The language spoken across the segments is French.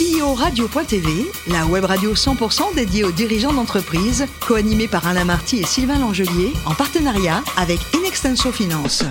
CEO Radio.tv, la web radio 100% dédiée aux dirigeants d'entreprise, co-animée par Alain Marty et Sylvain Langelier, en partenariat avec Inextenso Finance.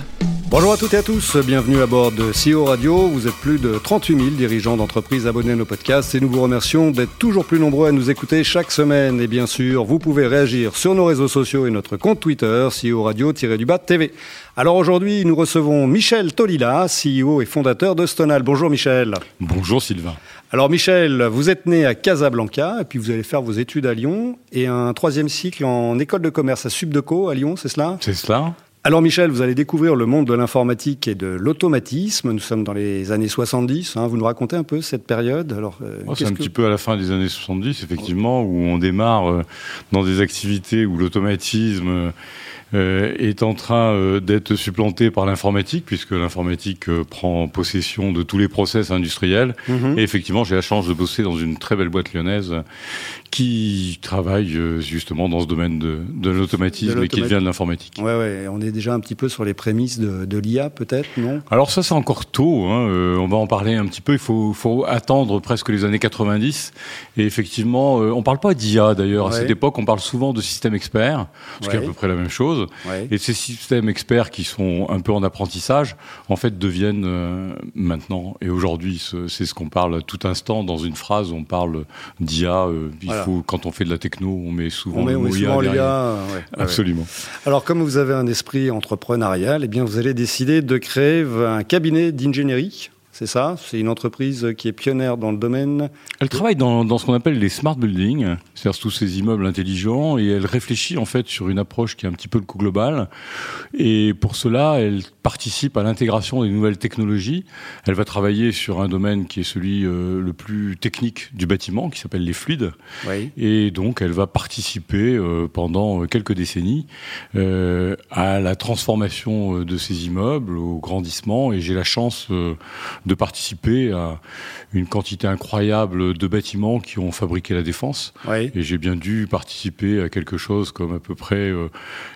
Bonjour à toutes et à tous, bienvenue à bord de CEO Radio. Vous êtes plus de 38 000 dirigeants d'entreprises abonnés à nos podcasts et nous vous remercions d'être toujours plus nombreux à nous écouter chaque semaine. Et bien sûr, vous pouvez réagir sur nos réseaux sociaux et notre compte Twitter, CEO Radio-du-Bas TV. Alors aujourd'hui, nous recevons Michel Tolila, CEO et fondateur de Stonal. Bonjour Michel. Bonjour Sylvain. Alors Michel, vous êtes né à Casablanca et puis vous allez faire vos études à Lyon et un troisième cycle en école de commerce à Subdeco à Lyon, c'est cela? C'est cela. Alors Michel, vous allez découvrir le monde de l'informatique et de l'automatisme. Nous sommes dans les années 70. Hein. Vous nous racontez un peu cette période? Alors, euh, oh, C'est un petit peu à la fin des années 70, effectivement, où on démarre euh, dans des activités où l'automatisme est en train euh, d'être supplanté par l'informatique, puisque l'informatique euh, prend possession de tous les process industriels. Mhm. Et effectivement, j'ai la chance de bosser dans une très belle boîte lyonnaise qui travaille justement dans ce domaine de, de l'automatisme et qui vient de l'informatique. Ouais, ouais, on est déjà un petit peu sur les prémices de, de l'IA, peut-être, non? Alors ça, c'est encore tôt. Hein. on va en parler un petit peu. Il faut, faut, attendre presque les années 90. Et effectivement, on parle pas d'IA d'ailleurs. À cette époque, on parle souvent de système expert, ce qui est à peu près la même chose. Et ces systèmes experts qui sont un peu en apprentissage, en fait, deviennent euh, maintenant et aujourd'hui, c'est ce qu'on parle tout instant dans une phrase. On parle d'IA. Euh, il faut quand on fait de la techno, on met souvent on met, l'IA. Absolument. Alors, comme vous avez un esprit entrepreneurial, eh bien, vous allez décider de créer un cabinet d'ingénierie c'est ça C'est une entreprise qui est pionnière dans le domaine Elle travaille dans, dans ce qu'on appelle les smart buildings, c'est-à-dire tous ces immeubles intelligents, et elle réfléchit en fait sur une approche qui est un petit peu le coup global. Et pour cela, elle participe à l'intégration des nouvelles technologies. Elle va travailler sur un domaine qui est celui euh, le plus technique du bâtiment, qui s'appelle les fluides. Oui. Et donc, elle va participer euh, pendant quelques décennies euh, à la transformation de ces immeubles, au grandissement. Et j'ai la chance de participer à une quantité incroyable de bâtiments qui ont fabriqué la défense. Et j'ai bien dû participer à quelque chose comme à peu près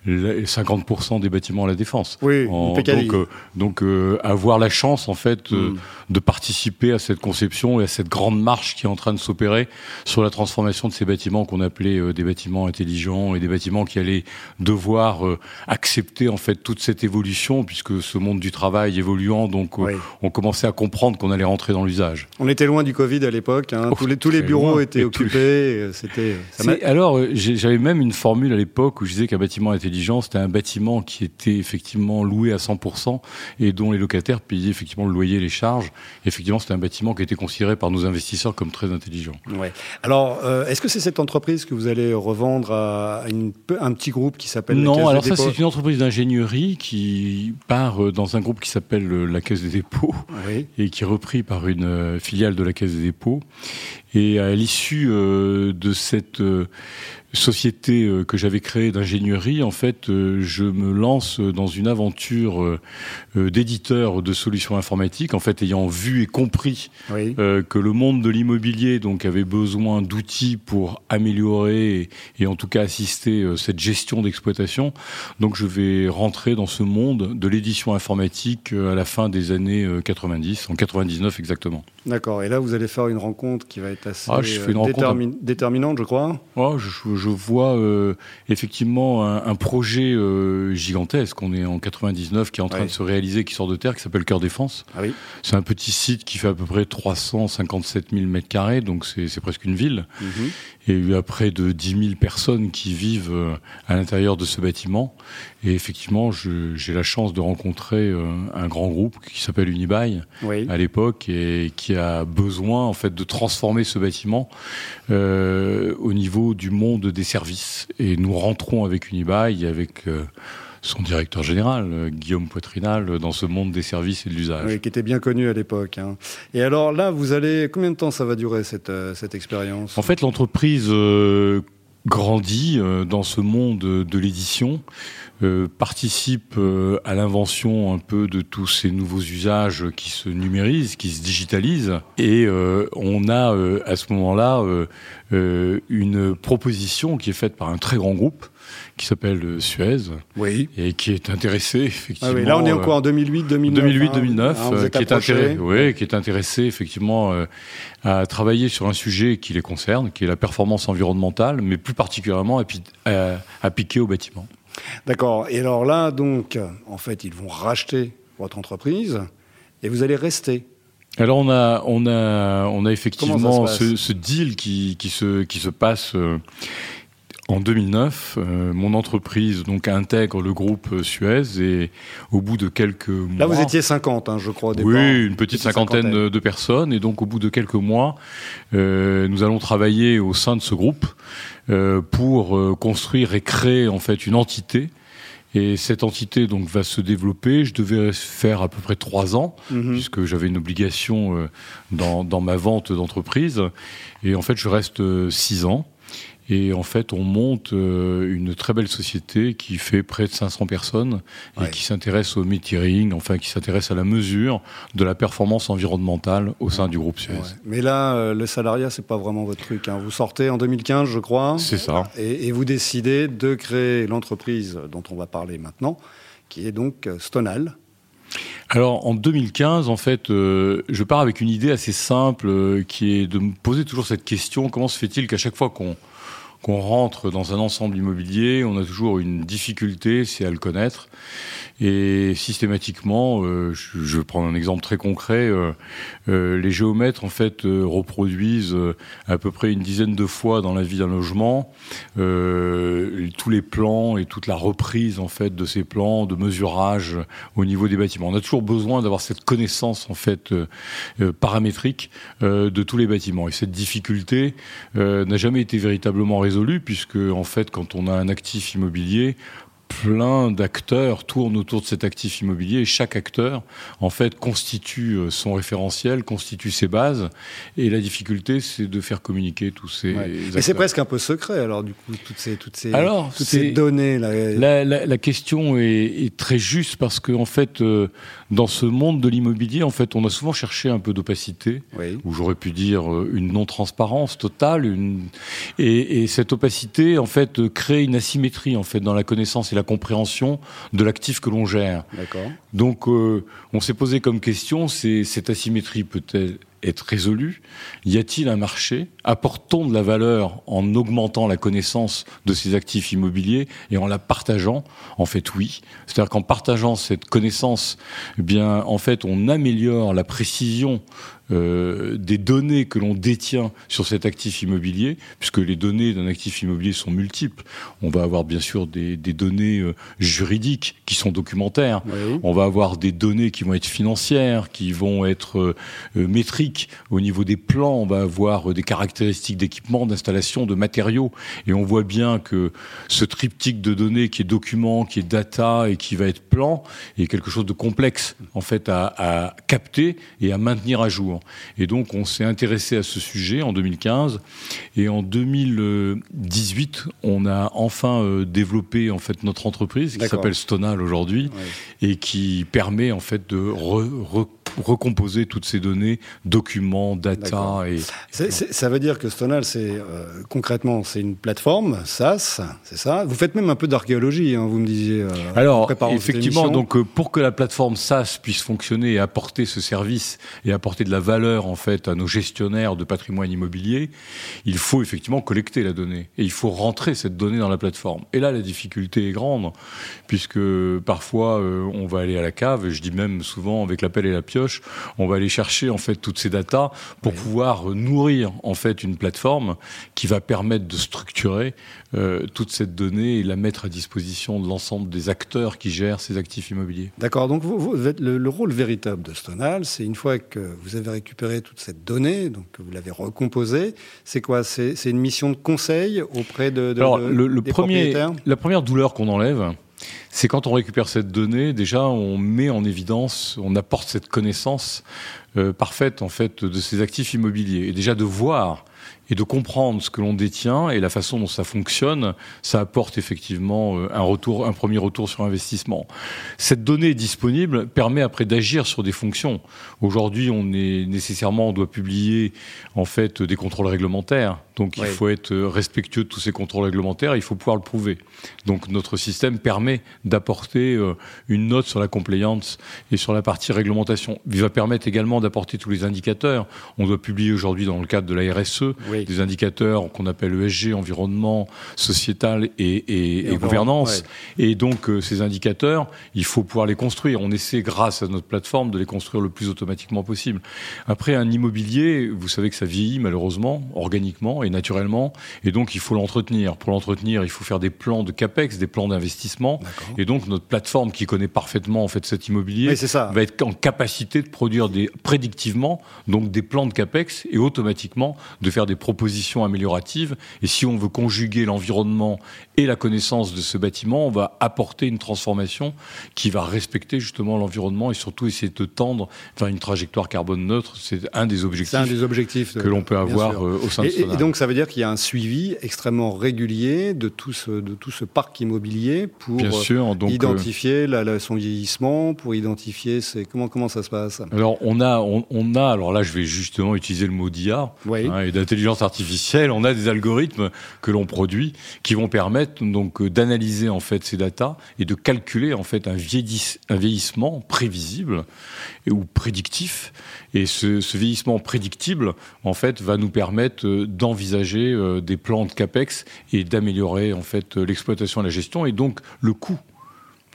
50% euh, des bâtiments à la défense. Oui, donc, euh, donc euh, avoir la chance en fait hmm. de participer à cette conception et à cette grande marche qui est en train de s'opérer sur la transformation de ces bâtiments qu'on appelait des bâtiments intelligents et des bâtiments qui allaient devoir accepter en fait toute cette évolution puisque ce monde du travail évoluant donc on commençait à comprendre qu'on allait rentrer dans l'usage. On était loin du Covid à l'époque. Hein. tous, les, tous les bureaux étaient occupés. Euh, c'était. Alors, euh, j'avais même une formule à l'époque où je disais qu'un bâtiment intelligent, c'était un bâtiment qui était effectivement loué à 100% et dont les locataires payaient effectivement le loyer et les charges. Effectivement, c'était un bâtiment qui était considéré par nos investisseurs comme très intelligent. Ouais. Alors, euh, est-ce que c'est cette entreprise que vous allez revendre à une, un petit groupe qui s'appelle Non, alors ça, c'est une entreprise d'ingénierie qui part dans un groupe qui s'appelle la Caisse des dépôts et qui est repris par une filiale de la Caisse des dépôts. Et à l'issue euh, de cette euh, société euh, que j'avais créée d'ingénierie, en fait, euh, je me lance dans une aventure euh, d'éditeur de solutions informatiques, en fait, ayant vu et compris que le monde de l'immobilier donc avait besoin d'outils pour améliorer et, en tout cas assister cette gestion d'exploitation. Donc, je vais rentrer dans ce monde de l'édition informatique à la fin des années 90, en 99 exactement. D'accord. Et là, vous allez faire une rencontre qui va être assez ah, déterminante, je crois. Oh, je, je vois euh, effectivement un, projet euh, gigantesque. On est en 99 qui est en train de se réaliser, qui sort de terre, qui s'appelle Cœur Défense. Ah oui. C'est un petit site qui fait à peu près 357 000 mètres carrés, donc c'est presque une ville. Mhm. Il y a près de 10 000 personnes qui vivent euh, à l'intérieur de ce bâtiment. Et effectivement, j'ai la chance de rencontrer un grand groupe qui s'appelle Unibail à l'époque et qui a besoin en fait de transformer ce bâtiment au niveau du monde des services. Et nous rentrons avec Unibail, avec euh, son directeur général, euh, Guillaume Poitrinal, dans ce monde des services et de l'usage. Oui, qui était bien connu à l'époque. Hein. Et alors là, vous allez. Combien de temps ça va durer cette, euh, cette expérience? En fait, l'entreprise grandit dans ce monde de l'édition. Euh, participe euh, à l'invention un peu de tous ces nouveaux usages qui se numérisent, qui se digitalisent. Et euh, on a à ce moment-là une proposition qui est faite par un très grand groupe qui s'appelle Suez, oui. et qui est intéressé effectivement. Ah là, on est encore en 2008, 2009. 2008, 2009, qui est intéressé, oui, qui est intéressé effectivement à travailler sur un sujet qui les concerne, qui est la performance environnementale, mais plus particulièrement appliquée au bâtiment. D'accord. Et alors là, donc, en fait, ils vont racheter votre entreprise et vous allez rester. Alors on a on a on a effectivement ce, deal qui, qui se qui se passe euh, en 2009, euh, mon entreprise donc intègre le groupe euh, Suez et au bout de quelques mois. Là, vous étiez 50, hein, je crois, au départ. Oui, une petite cinquantaine, de personnes. Et donc, au bout de quelques mois, euh, nous allons travailler au sein de ce groupe euh, pour euh, construire et créer en fait une entité. Et cette entité donc va se développer. Je devais faire à peu près trois ans mhm. puisque j'avais une obligation dans, dans ma vente d'entreprise. Et en fait, je reste six ans. Et en fait, on monte euh, une très belle société qui fait près de 500 personnes et qui s'intéresse au metering, enfin qui s'intéresse à la mesure de la performance environnementale au sein du groupe Suez. Mais là, euh, le salariat, c'est pas vraiment votre truc. Hein. Vous sortez en 2015, je crois. C'est ça. Et, vous décidez de créer l'entreprise dont on va parler maintenant, qui est donc euh, Stonal. Alors en 2015, en fait, je pars avec une idée assez simple qui est de me poser toujours cette question comment se fait-il qu'à chaque fois qu'on qu'on rentre dans un ensemble immobilier, on a toujours une difficulté, c'est à le connaître. Et systématiquement, euh, je, vais prendre un exemple très concret, euh, euh, les géomètres en fait reproduisent à peu près une dizaine de fois dans la vie d'un logement tous les plans et toute la reprise en fait de ces plans de mesurage au niveau des bâtiments. On a toujours besoin d'avoir cette connaissance en fait paramétrique de tous les bâtiments. Et cette difficulté n'a jamais été véritablement résolue puisque en fait, quand on a un actif immobilier, plein d'acteurs tournent autour de cet actif immobilier et chaque acteur, en fait, constitue euh, son référentiel, constitue ses bases. Et la difficulté, c'est de faire communiquer tous ces Et c'est presque un peu secret, alors, du coup, toutes ces, toutes ces, alors, toutes ces données. La, la, la, question est, est, très juste parce que, en fait, euh, dans ce monde de l'immobilier, en fait, on a souvent cherché un peu d'opacité, ou j'aurais pu dire euh, une non-transparence totale. Une... Et, et, cette opacité, en fait, crée une asymétrie, en fait, dans la connaissance la compréhension de l'actif que l'on gère. Donc, euh, on s'est posé comme question, c'est cette asymétrie peut-elle être résolue Y a-t-il un marché? Apportons de la valeur en augmentant la connaissance de ces actifs immobiliers et en la partageant? En fait, oui. C'est-à-dire qu'en partageant cette connaissance, eh bien, en fait, on améliore la précision euh, des données que l'on détient sur cet actif immobilier, puisque les données d'un actif immobilier sont multiples. On va avoir bien sûr des, des données euh, juridiques qui sont documentaires. On va avoir des données qui vont être financières, qui vont être euh, métriques. Au niveau des plans, on va avoir des caractéristiques d'équipement, d'installation, de matériaux. Et on voit bien que ce triptyque de données qui est document, qui est data et qui va être plan est quelque chose de complexe en fait à, à capter et à maintenir à jour. Et donc, on s'est intéressé à ce sujet en 2015. Et en 2018, on a enfin euh, développé en fait notre entreprise qui s'appelle Stonal aujourd'hui et qui permet en fait de recomposer toutes ces données, documents, data. Et, ça veut dire que Stonal, c'est euh, concrètement, c'est une plateforme SaaS, c'est ça? Vous faites même un peu d'archéologie, hein, vous me disiez. Euh, Alors, effectivement, donc pour que la plateforme SaaS puisse fonctionner et apporter ce service et apporter de la valeur en fait à nos gestionnaires de patrimoine immobilier, il faut effectivement collecter la donnée et il faut rentrer cette donnée dans la plateforme. Et là, la difficulté est grande puisque parfois euh, on va aller à la cave, et je dis même souvent avec la pelle et la pioche, on va aller chercher en fait toutes ces datas pour pouvoir nourrir en fait une plateforme qui va permettre de structurer euh, toute cette donnée et la mettre à disposition de l'ensemble des acteurs qui gèrent ces actifs immobiliers. D'accord. Donc vous, vous le, le, rôle véritable de Stonal, c'est une fois que vous avez récupéré toute cette donnée, donc vous l'avez recomposée, c'est quoi? C'est une mission de conseil auprès de, de Alors, le, le premier, La première douleur qu'on enlève, c'est quand on récupère cette donnée, déjà on met en évidence, on apporte cette connaissance parfaite en fait de ces actifs immobiliers. Et déjà de voir et de comprendre ce que l'on détient et la façon dont ça fonctionne, ça apporte effectivement euh, un retour, un premier retour sur investissement. Cette donnée disponible permet après d'agir sur des fonctions. Aujourd'hui, on est nécessairement, on doit publier en fait des contrôles réglementaires. Donc il faut être respectueux de tous ces contrôles réglementaires, il faut pouvoir le prouver. Donc notre système permet d'apporter euh, une note sur la compliance et sur la partie réglementation. Il va permettre également d'apporter tous les indicateurs. On doit publier aujourd'hui dans le cadre de la RSE des indicateurs qu'on appelle ESG, environnement, sociétal et, gouvernance. Et donc euh, ces indicateurs, il faut pouvoir les construire. On essaie grâce à notre plateforme de les construire le plus automatiquement possible. Après un immobilier, vous savez que ça vieillit malheureusement, organiquement et naturellement, et donc il faut l'entretenir. Pour l'entretenir, il faut faire des plans de capex, des plans d'investissement, et donc notre plateforme qui connaît parfaitement en fait cet immobilier va être en capacité de produire des prédictivement donc des plans de capex et automatiquement de faire des propositions amélioratives. Et si on veut conjuguer l'environnement et la connaissance de ce bâtiment, on va apporter une transformation qui va respecter justement l'environnement et surtout essayer de tendre vers une trajectoire carbone neutre. C'est un des objectifs, un des objectifs que l'on peut avoir euh, au sein de et, et donc ça veut dire qu'il y a un suivi extrêmement régulier de tout ce, de tout ce parc immobilier pour sûr, donc, identifier la, son vieillissement, pour identifier c'est comment comment ça se passe. Alors on a on, a alors là je vais justement utiliser le mot d'IA hein, et artificielle. On a des algorithmes que l'on produit qui vont permettre donc d'analyser en fait ces datas et de calculer en fait un, un vieillissement prévisible et, ou prédictif. Et ce, ce, vieillissement prédictible en fait va nous permettre euh, d'envisager euh, des plans de capex et d'améliorer en fait l'exploitation et la gestion et donc le coût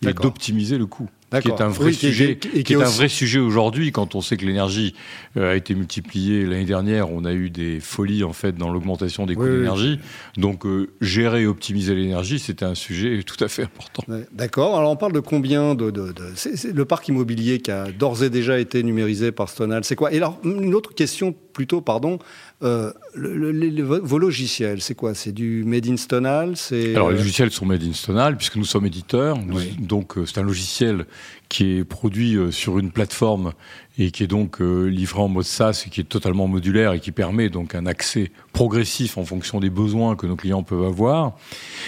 et d'optimiser le coût qui est un vrai sujet, qui, est, un vrai sujet aujourd'hui quand on sait que l'énergie euh, a été multipliée l'année dernière. On a eu des folies en fait dans l'augmentation des coûts d'énergie. Donc euh, gérer et optimiser l'énergie, c'était un sujet tout à fait important. D'accord. Alors on parle de combien de, de, de le parc immobilier qui a d'ores et déjà été numérisé par Stonal. C'est quoi? Et alors une autre question plutôt, pardon. Euh, le, vos logiciels, c'est quoi? C'est du Made in Stonal Alors les logiciels sont Made in Stonal puisque nous sommes éditeurs. donc c'est un logiciel qui est produit euh, sur une plateforme et qui est donc euh, livré en mode SaaS et qui est totalement modulaire et qui permet donc un accès progressif en fonction des besoins que nos clients peuvent avoir.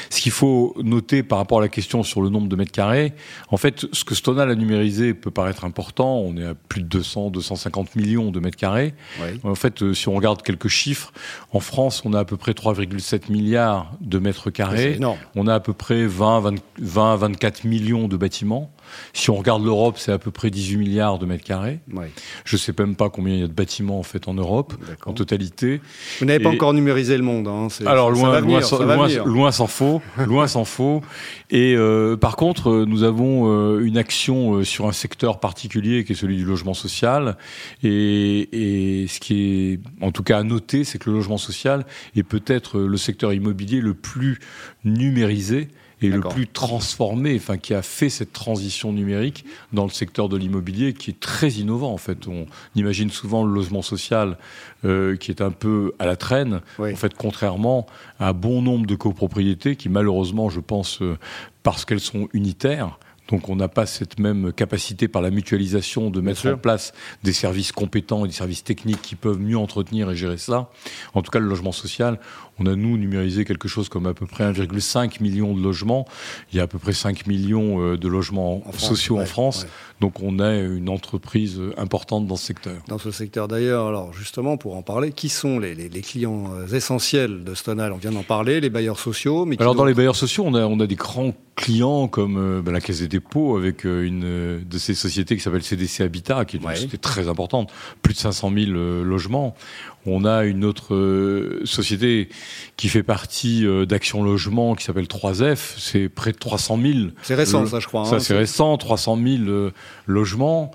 Ce qu'il faut noter par rapport à la question sur le nombre de mètres carrés, en fait, ce que Stonal a numérisé peut paraître important. On est à plus de 200, 250 millions de mètres carrés. En fait, euh, si on regarde quelques chiffres, en France, on a à peu près 3,7 milliards de mètres carrés. On a à peu près 20, 20, 24 millions de bâtiments. Si on regarde l'Europe, c'est à peu près 18 milliards de mètres carrés. Je ne sais même pas combien il y a de bâtiments en fait en Europe en totalité. Vous n'avez pas encore numérisé le monde. Hein, Alors loin, loin, s'en faut, loin s'en faut. Et euh, par contre, euh, nous avons euh, une action sur un secteur particulier qui est celui du logement social. Et, et ce qui est en tout cas à noter, c'est que le logement social est peut-être le secteur immobilier le plus numérisé et le plus transformé, enfin qui a fait cette transition numérique dans le secteur de l'immobilier, qui est très innovant en fait. On imagine souvent le logement social euh, qui est un peu à la traîne. En fait, contrairement à un bon nombre de copropriétés qui malheureusement, je pense, euh, parce qu'elles sont unitaires, donc on n'a pas cette même capacité par la mutualisation de mettre en place des services compétents et des services techniques qui peuvent mieux entretenir et gérer ça. En tout cas, le logement social, on a nous numérisé quelque chose comme à peu près 1,5 million de logements. Il y a à peu près 5 millions euh, de logements sociaux en France. Donc on a une entreprise importante dans ce secteur. Dans ce secteur d'ailleurs, alors justement pour en parler, qui sont les, clients euh, essentiels de Stonal On vient d'en parler, les bailleurs sociaux. Mais alors dans les bailleurs sociaux, on a, on a des grands clients comme euh, ben, la Caisse des dépôts avec une de ces sociétés qui s'appelle CDC Habitat, qui est une société très importante, plus de 500 000 logements. On a une autre euh, société qui fait partie euh, d'Action Logement qui s'appelle 3F. C'est près de 300 000. C'est récent, ça, je crois. Ça, hein, c'est récent, 300 000 euh, logements.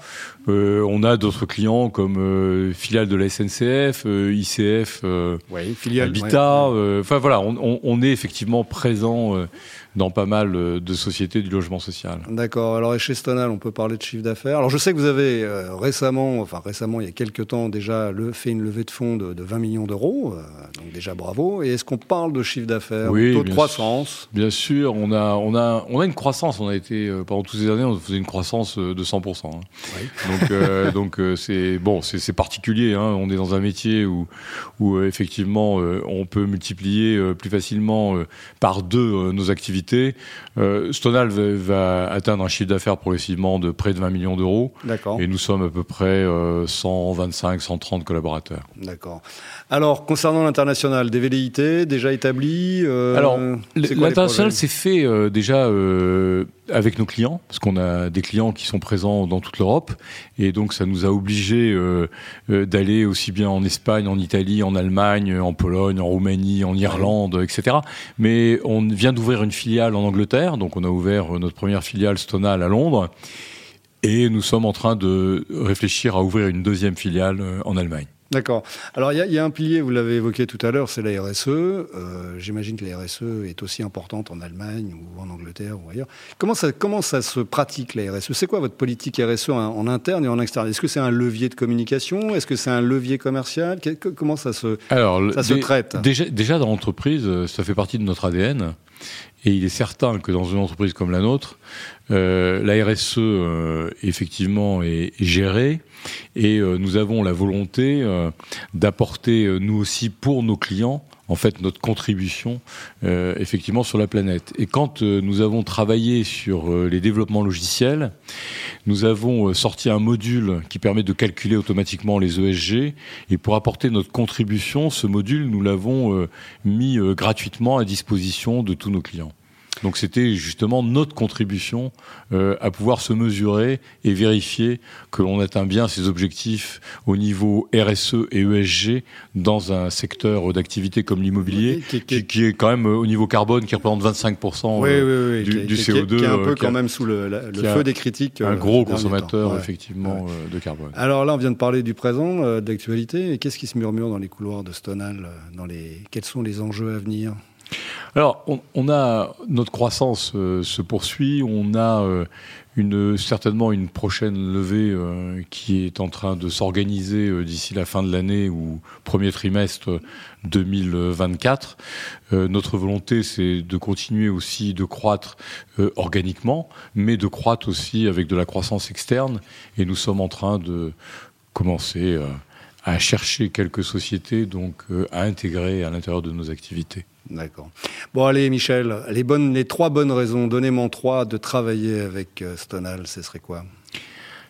on a d'autres clients comme filiale de la SNCF, ICF, Habitat. Enfin voilà, on, est effectivement présent dans pas mal de, de sociétés du logement social. D'accord. Alors, et chez Stonal, on peut parler de chiffre d'affaires. Alors, je sais que vous avez euh, récemment, enfin récemment, il y a quelques temps déjà, le, fait une levée de fonds de, de 20 millions d'euros. Euh, donc déjà, bravo. Et est-ce qu'on parle de chiffre d'affaires, Oui, taux de croissance Bien sûr, on a, on a, on a une croissance. On a été euh, pendant toutes ces années, on faisait une croissance euh, de 100%. hein. Oui. Donc, euh, donc euh, c'est bon, c'est particulier. Hein. On est dans un métier où, où euh, effectivement, euh, on peut multiplier euh, plus facilement euh, par deux euh, nos activités. Euh, Stonal va, va atteindre un chiffre d'affaires progressivement de près de 20 millions d'euros, D'accord. et nous sommes à peu près euh, 125, 130 collaborateurs. D'accord. Alors, concernant l'international, des velléités déjà établies euh, Alors, L'international, c'est fait euh, déjà euh, avec nos clients, parce qu'on a des clients qui sont présents dans toute l'Europe, et donc ça nous a obligés euh, euh, d'aller aussi bien en Espagne, en Italie, en Allemagne, en Pologne, en Roumanie, en Irlande, etc. Mais on vient d'ouvrir une filiale en Angleterre, donc on a ouvert euh, notre première filiale Stonal à Londres, et nous sommes en train de réfléchir à ouvrir une deuxième filiale en Allemagne. D'accord. Alors, il y, a- il y a un pilier, vous l'avez évoqué tout à l'heure, c'est la RSE. Euh, J'imagine que la RSE est aussi importante en Allemagne ou en Angleterre ou ailleurs. Comment ça, comment ça se pratique, la RSE C'est quoi votre politique RSE en, en interne et en externe? Est-ce que c'est un levier de communication? Est-ce que c'est un levier commercial? Que- que- Comment ça se... Alors, Ça se traite? Déjà, déjà dans l'entreprise, euh, ça fait partie de notre ADN. Et il est certain que dans une entreprise comme la nôtre, euh, la RSE, euh, effectivement, est, gérée. Et euh, nous avons la volonté euh, d'apporter, nous aussi, pour nos clients, en fait, notre contribution, euh, effectivement, sur la planète. Et quand euh, nous avons travaillé sur euh, les développements logiciels, nous avons euh, sorti un module qui permet de calculer automatiquement les ESG. Et pour apporter notre contribution, ce module, nous l'avons mis gratuitement à disposition de tous nos clients. Donc c'était justement notre contribution euh, à pouvoir se mesurer et vérifier que l'on atteint bien ces objectifs au niveau RSE et ESG dans un secteur d'activité comme l'immobilier, Qui- qui- qui, qui est quand même euh, au niveau carbone qui représente 25% Oui, euh, oui, oui. du- qui, est- du qui est- CO2, qui est un peu a- quand même sous le, la- feu des critiques. un gros consommateur. Ouais. effectivement de carbone. Alors là, on vient de parler du présent, d'actualité. Et qu'est-ce qui se murmure dans les couloirs de Stonal dans les... Quels sont les enjeux à venir? Alors, on, a notre croissance euh, se poursuit. On a euh, une certainement une prochaine levée euh, qui est en train de s'organiser d'ici la fin de l'année ou premier trimestre 2024. Euh, notre volonté, c'est de continuer aussi de croître organiquement, mais de croître aussi avec de la croissance externe. Et nous sommes en train de commencer à chercher quelques sociétés, donc à intégrer à l'intérieur de nos activités. D'accord. Bon, allez, Michel, les, bonnes, les trois bonnes raisons, donnez-moi trois, de travailler avec euh, Stonal, ce serait quoi?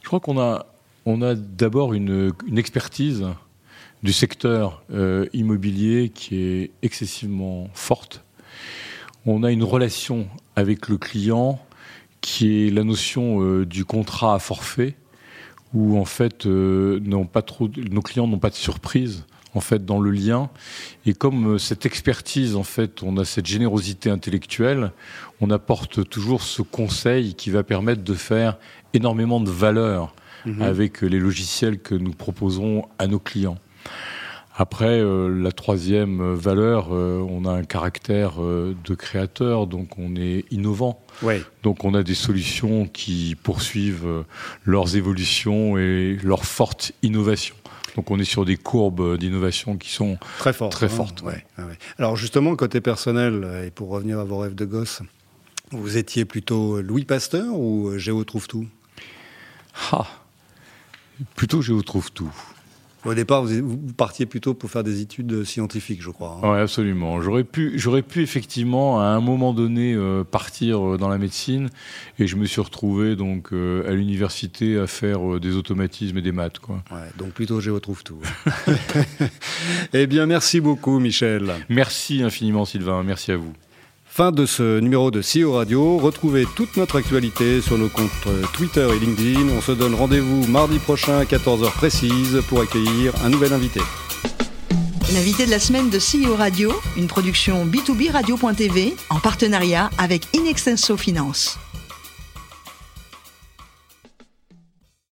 Je crois qu'on a, on a d'abord une, expertise du secteur euh, immobilier qui est excessivement forte. On a une relation avec le client qui est la notion euh, du contrat à forfait, où en fait euh, pas trop, nos clients n'ont pas de surprise en fait dans le lien. Et comme euh, cette expertise, en fait, on a cette générosité intellectuelle, on apporte toujours ce conseil qui va permettre de faire énormément de valeur Mhm. avec les logiciels que nous proposons à nos clients. Après, euh, la troisième valeur, euh, on a un caractère euh, de créateur, donc on est innovant. Donc on a des solutions qui poursuivent euh, leurs évolutions et leur forte innovation. Donc on est sur des courbes d'innovation qui sont Très fort. Très forte, ouais. ouais, ouais. Alors justement, côté personnel, euh, et pour revenir à vos rêves de gosse, vous étiez plutôt Louis Pasteur ou euh, Géo trouve tout ah, plutôt vous trouve tout. Au départ, vous, partiez plutôt pour faire des études scientifiques, je crois. hein. Oui, absolument. J'aurais pu, j'aurais pu effectivement à un moment donné euh, partir euh, dans la médecine et je me suis retrouvé donc euh, à l'université à faire euh, des automatismes et des maths. Quoi. Ouais, donc plutôt Géo trouve tout. eh bien, merci beaucoup, Michel. Merci infiniment Sylvain, merci à vous. Fin de ce numéro de CEO Radio. Retrouvez toute notre actualité sur nos comptes Twitter et LinkedIn. On se donne rendez-vous mardi prochain à 14h précise pour accueillir un nouvel invité. L'invité de la semaine de CEO Radio, une production B2B Radio.tv en partenariat avec Inextenso Finance.